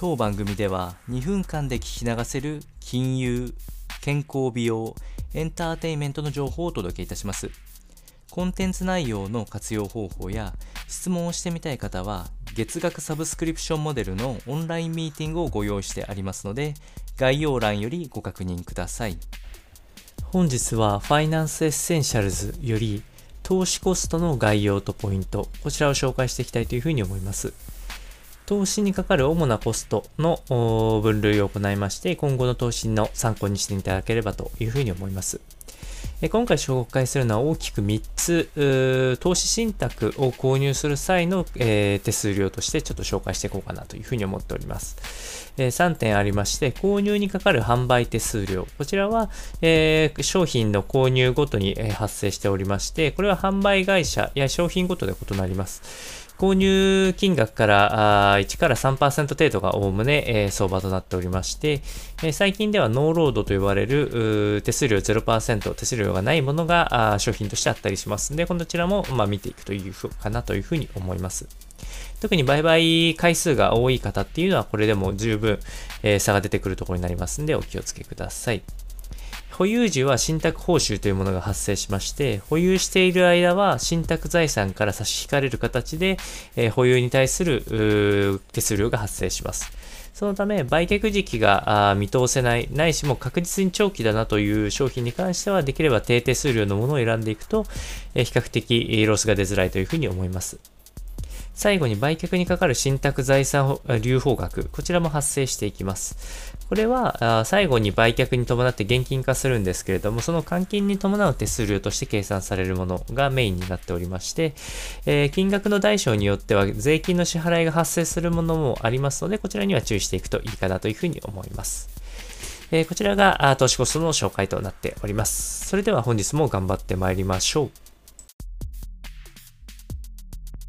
当番組では2分間で聞き流せる金融、健康美容、エンターテインメントの情報をお届けいたします。コンテンツ内容の活用方法や質問をしてみたい方は月額サブスクリプションモデルのオンラインミーティングをご用意してありますので概要欄よりご確認ください。本日は Finance Essentials より投資コストの概要とポイント、こちらを紹介していきたいというふうに思います。投資にかかる主なコストの分類を行いまして、今後の投資の参考にしていただければというふうに思います。今回紹介するのは大きく3つ、投資信託を購入する際の、え、手数料としてちょっと紹介していこうかなというふうに思っております。え、3点ありまして、購入にかかる販売手数料。こちらは、え、商品の購入ごとに発生しておりまして、これは販売会社や商品ごとで異なります。購入金額から1から3%程度がおおむね、え、相場となっておりまして、え、最近ではノーロードと呼ばれる手数料0%、手数料がないものが商品としてあったりしますので、こちらも、まあ、見ていくというふうかなというふうに思います。特に売買回数が多い方っていうのはこれでも十分、えー、差が出てくるところになりますのでお気をつけください。保有時は信託報酬というものが発生しまして、保有している間は信託財産から差し引かれる形で、えー、保有に対する手数料が発生します。そのため、売却時期が見通せない、ないしも確実に長期だなという商品に関しては、できれば低手数料のものを選んでいくと、え、比較的ロスが出づらいというふうに思います。最後に売却にかかる信託財産留保額、こちらも発生していきます。これは最後に売却に伴って現金化するんですけれども、その換金に伴う手数料として計算されるものがメインになっておりまして、えー、金額の大小によっては税金の支払いが発生するものもありますので、こちらには注意していくといいかなというふうに思います。えー、こちらが投資コストの紹介となっております。それでは本日も頑張ってまいりましょう。